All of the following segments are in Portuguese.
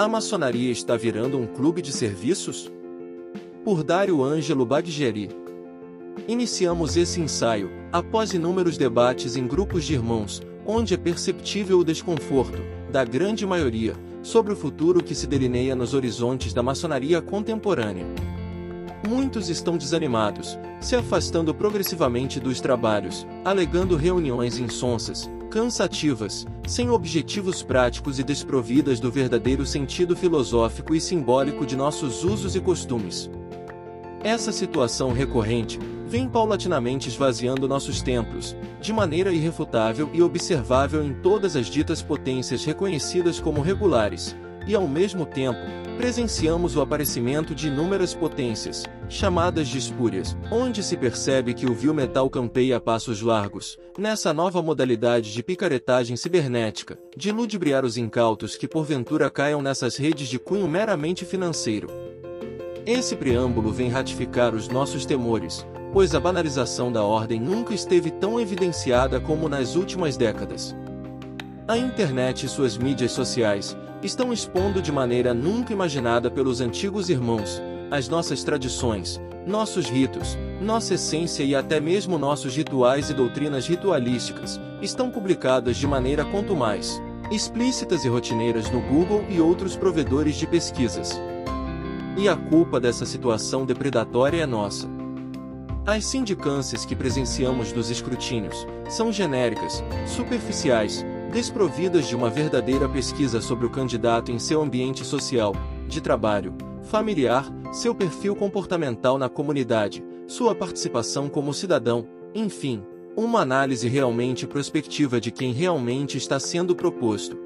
A maçonaria está virando um clube de serviços? Por Dário Ângelo Baggeri. Iniciamos esse ensaio, após inúmeros debates em grupos de irmãos, onde é perceptível o desconforto, da grande maioria, sobre o futuro que se delineia nos horizontes da maçonaria contemporânea. Muitos estão desanimados, se afastando progressivamente dos trabalhos, alegando reuniões insonsas, cansativas, sem objetivos práticos e desprovidas do verdadeiro sentido filosófico e simbólico de nossos usos e costumes. Essa situação recorrente vem paulatinamente esvaziando nossos templos, de maneira irrefutável e observável em todas as ditas potências reconhecidas como regulares, e ao mesmo tempo, presenciamos o aparecimento de inúmeras potências, chamadas de espúrias, onde se percebe que o vil metal campeia a passos largos, nessa nova modalidade de picaretagem cibernética, de ludibriar os incautos que porventura caiam nessas redes de cunho meramente financeiro. Esse preâmbulo vem ratificar os nossos temores, pois a banalização da ordem nunca esteve tão evidenciada como nas últimas décadas. A internet e suas mídias sociais estão expondo de maneira nunca imaginada pelos antigos irmãos as nossas tradições, nossos ritos, nossa essência e até mesmo nossos rituais e doutrinas ritualísticas estão publicadas de maneira quanto mais explícitas e rotineiras no Google e outros provedores de pesquisas. E a culpa dessa situação depredatória é nossa. As sindicâncias que presenciamos dos escrutínios são genéricas, superficiais, desprovidas de uma verdadeira pesquisa sobre o candidato em seu ambiente social, de trabalho, familiar, seu perfil comportamental na comunidade, sua participação como cidadão, enfim, uma análise realmente prospectiva de quem realmente está sendo proposto.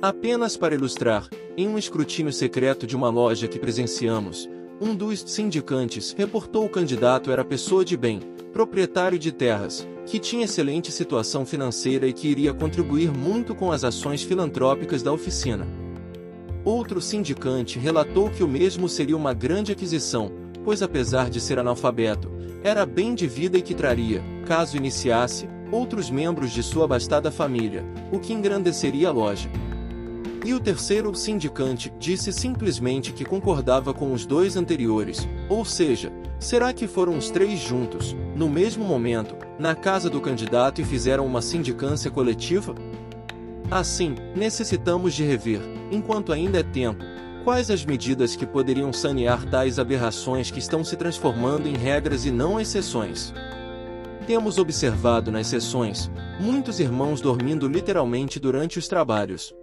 Apenas para ilustrar, em um escrutínio secreto de uma loja que presenciamos, um dos sindicantes reportou o candidato era pessoa de bem, proprietário de terras, que tinha excelente situação financeira e que iria contribuir muito com as ações filantrópicas da oficina. Outro sindicante relatou que o mesmo seria uma grande aquisição, pois apesar de ser analfabeto, era bem de vida e que traria, caso iniciasse, outros membros de sua abastada família, o que engrandeceria a loja. E o terceiro sindicante disse simplesmente que concordava com os dois anteriores, ou seja, será que foram os três juntos, no mesmo momento, na casa do candidato e fizeram uma sindicância coletiva? Assim, necessitamos de rever, enquanto ainda é tempo, quais as medidas que poderiam sanear tais aberrações que estão se transformando em regras e não exceções. Temos observado nas sessões muitos irmãos dormindo literalmente durante os trabalhos,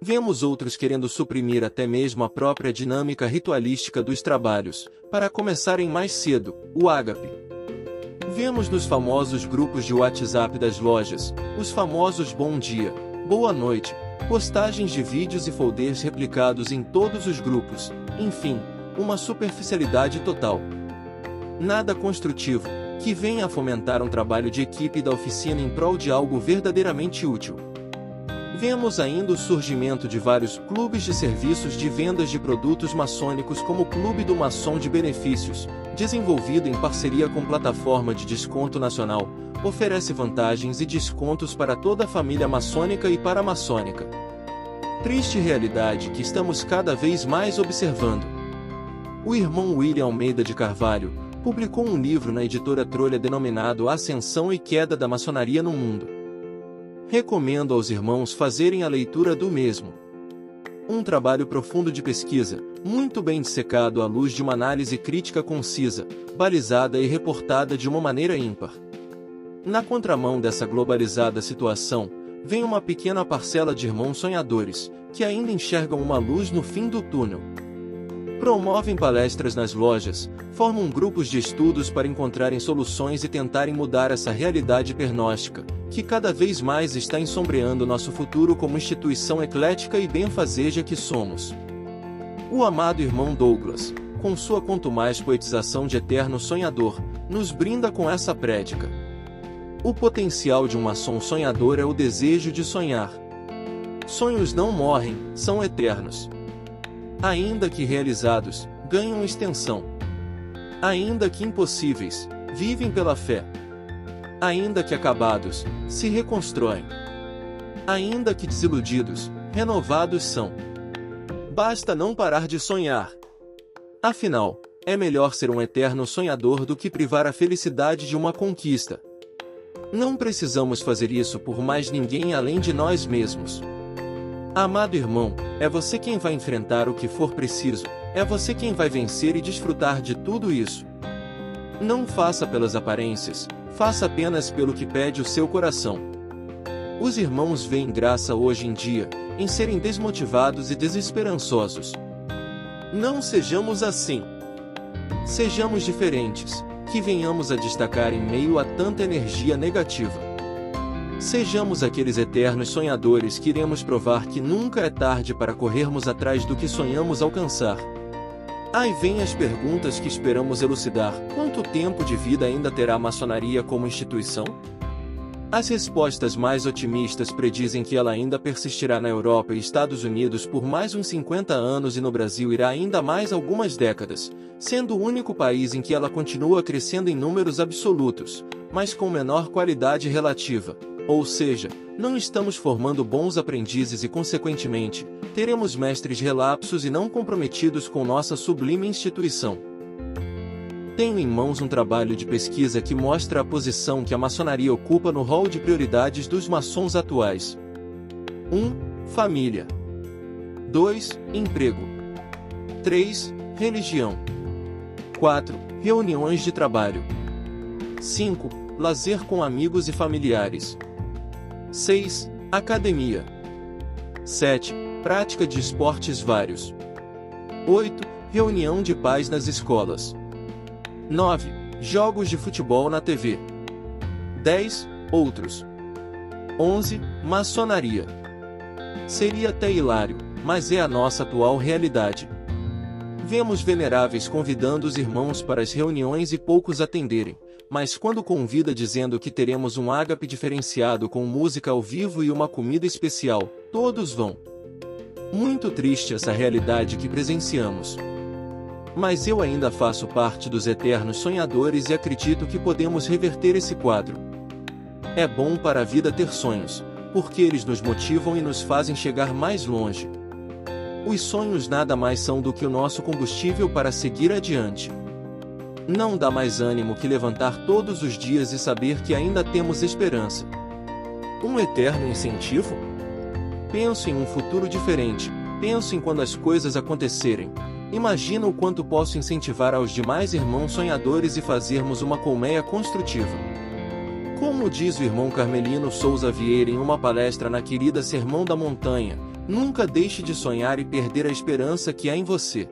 Vemos outros querendo suprimir até mesmo a própria dinâmica ritualística dos trabalhos, para começarem mais cedo, o ágape. Vemos nos famosos grupos de WhatsApp das lojas, os famosos bom dia, boa noite, postagens de vídeos e folders replicados em todos os grupos, enfim, uma superficialidade total. Nada construtivo, que venha a fomentar um trabalho de equipe da oficina em prol de algo verdadeiramente útil. Vemos ainda o surgimento de vários clubes de serviços de vendas de produtos maçônicos como o Clube do Maçom de Benefícios, desenvolvido em parceria com plataforma de desconto nacional, oferece vantagens e descontos para toda a família maçônica e paramaçônica. Triste realidade que estamos cada vez mais observando. O irmão William Almeida de Carvalho publicou um livro na editora Trolha denominado Ascensão e Queda da Maçonaria no Mundo. Recomendo aos irmãos fazerem a leitura do mesmo. Um trabalho profundo de pesquisa, muito bem dissecado à luz de uma análise crítica concisa, balizada e reportada de uma maneira ímpar. Na contramão dessa globalizada situação, vem uma pequena parcela de irmãos sonhadores, que ainda enxergam uma luz no fim do túnel. Promovem palestras nas lojas, formam grupos de estudos para encontrarem soluções e tentarem mudar essa realidade pernóstica, que cada vez mais está ensombreando nosso futuro como instituição eclética e benfazeja que somos. O amado irmão Douglas, com sua quanto mais poetização de eterno sonhador, nos brinda com essa prédica. O potencial de um maçom sonhador é o desejo de sonhar. Sonhos não morrem, são eternos. Ainda que realizados, ganham extensão. Ainda que impossíveis, vivem pela fé. Ainda que acabados, se reconstroem. Ainda que desiludidos, renovados são. Basta não parar de sonhar. Afinal, é melhor ser um eterno sonhador do que privar a felicidade de uma conquista. Não precisamos fazer isso por mais ninguém além de nós mesmos. Amado irmão, é você quem vai enfrentar o que for preciso, é você quem vai vencer e desfrutar de tudo isso. Não faça pelas aparências, faça apenas pelo que pede o seu coração. Os irmãos veem graça hoje em dia, em serem desmotivados e desesperançosos. Não sejamos assim. Sejamos diferentes, que venhamos a destacar em meio a tanta energia negativa. Sejamos aqueles eternos sonhadores que iremos provar que nunca é tarde para corrermos atrás do que sonhamos alcançar. Aí vem as perguntas que esperamos elucidar: quanto tempo de vida ainda terá a maçonaria como instituição? As respostas mais otimistas predizem que ela ainda persistirá na Europa e Estados Unidos por mais uns 50 anos e no Brasil irá ainda mais algumas décadas, sendo o único país em que ela continua crescendo em números absolutos, mas com menor qualidade relativa. Ou seja, não estamos formando bons aprendizes e, consequentemente, teremos mestres relapsos e não comprometidos com nossa sublime instituição. Tenho em mãos um trabalho de pesquisa que mostra a posição que a maçonaria ocupa no rol de prioridades dos maçons atuais. 1. Família. 2. Emprego. 3. Religião. 4. Reuniões de trabalho. 5. Lazer com amigos e familiares. 6. Academia. 7. Prática de esportes vários. 8. Reunião de pais nas escolas. 9. Jogos de futebol na TV. 10. Outros. 11. Maçonaria. Seria até hilário, mas é a nossa atual realidade. Vemos veneráveis convidando os irmãos para as reuniões e poucos atenderem, mas quando convida dizendo que teremos um ágape diferenciado com música ao vivo e uma comida especial, todos vão. Muito triste essa realidade que presenciamos. Mas eu ainda faço parte dos eternos sonhadores e acredito que podemos reverter esse quadro. É bom para a vida ter sonhos, porque eles nos motivam e nos fazem chegar mais longe. Os sonhos nada mais são do que o nosso combustível para seguir adiante. Não dá mais ânimo que levantar todos os dias e saber que ainda temos esperança. Um eterno incentivo? Penso em um futuro diferente, penso em quando as coisas acontecerem, Imagina o quanto posso incentivar aos demais irmãos sonhadores e fazermos uma colmeia construtiva. Como diz o irmão Carmelino Souza Vieira em uma palestra na querida Sermão da Montanha, nunca deixe de sonhar e perder a esperança que há em você.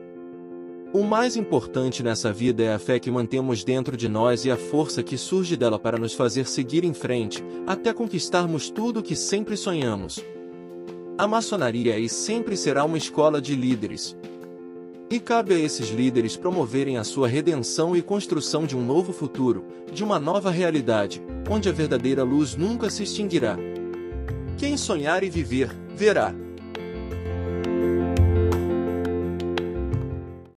O mais importante nessa vida é a fé que mantemos dentro de nós e a força que surge dela para nos fazer seguir em frente, até conquistarmos tudo o que sempre sonhamos. A maçonaria é e sempre será uma escola de líderes, e cabe a esses líderes promoverem a sua redenção e construção de um novo futuro, de uma nova realidade, onde a verdadeira luz nunca se extinguirá. Quem sonhar e viver, verá.